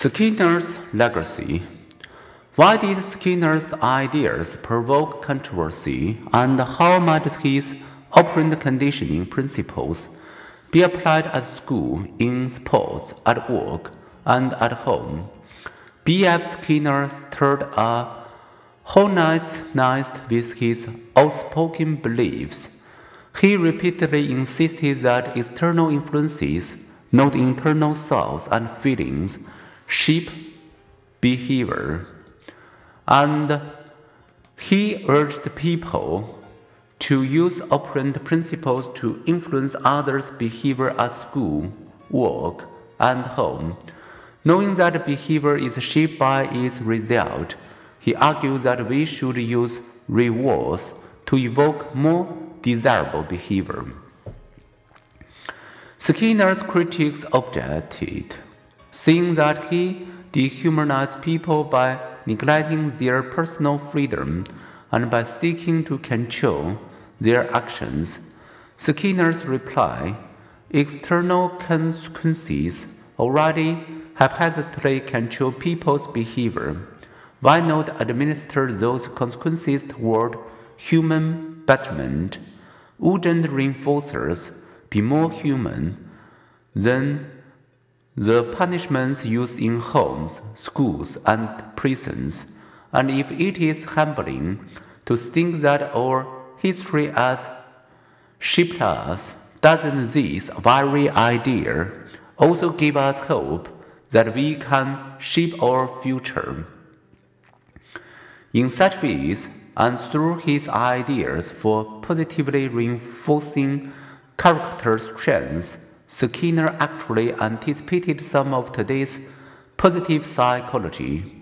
Skinner's legacy. Why did Skinner's ideas provoke controversy, and how might his operant conditioning principles be applied at school, in sports, at work, and at home? B.F. Skinner stirred a hornet's nest with his outspoken beliefs. He repeatedly insisted that external influences, not internal thoughts and feelings, sheep behavior. And he urged people to use operant principles to influence others' behavior at school, work, and home. Knowing that behavior is shaped by its result, he argued that we should use rewards to evoke more desirable behavior. Skinner's critics objected seeing that he dehumanized people by neglecting their personal freedom and by seeking to control their actions. Skinner's reply external consequences already haphazardly control people's behavior. Why not administer those consequences toward human betterment? Wouldn't reinforcers be more human than the punishments used in homes, schools, and prisons, and if it is humbling to think that our history has shaped us, doesn't this very idea also give us hope that we can shape our future? In such ways, and through his ideas for positively reinforcing character strengths, Skinner actually anticipated some of today's positive psychology.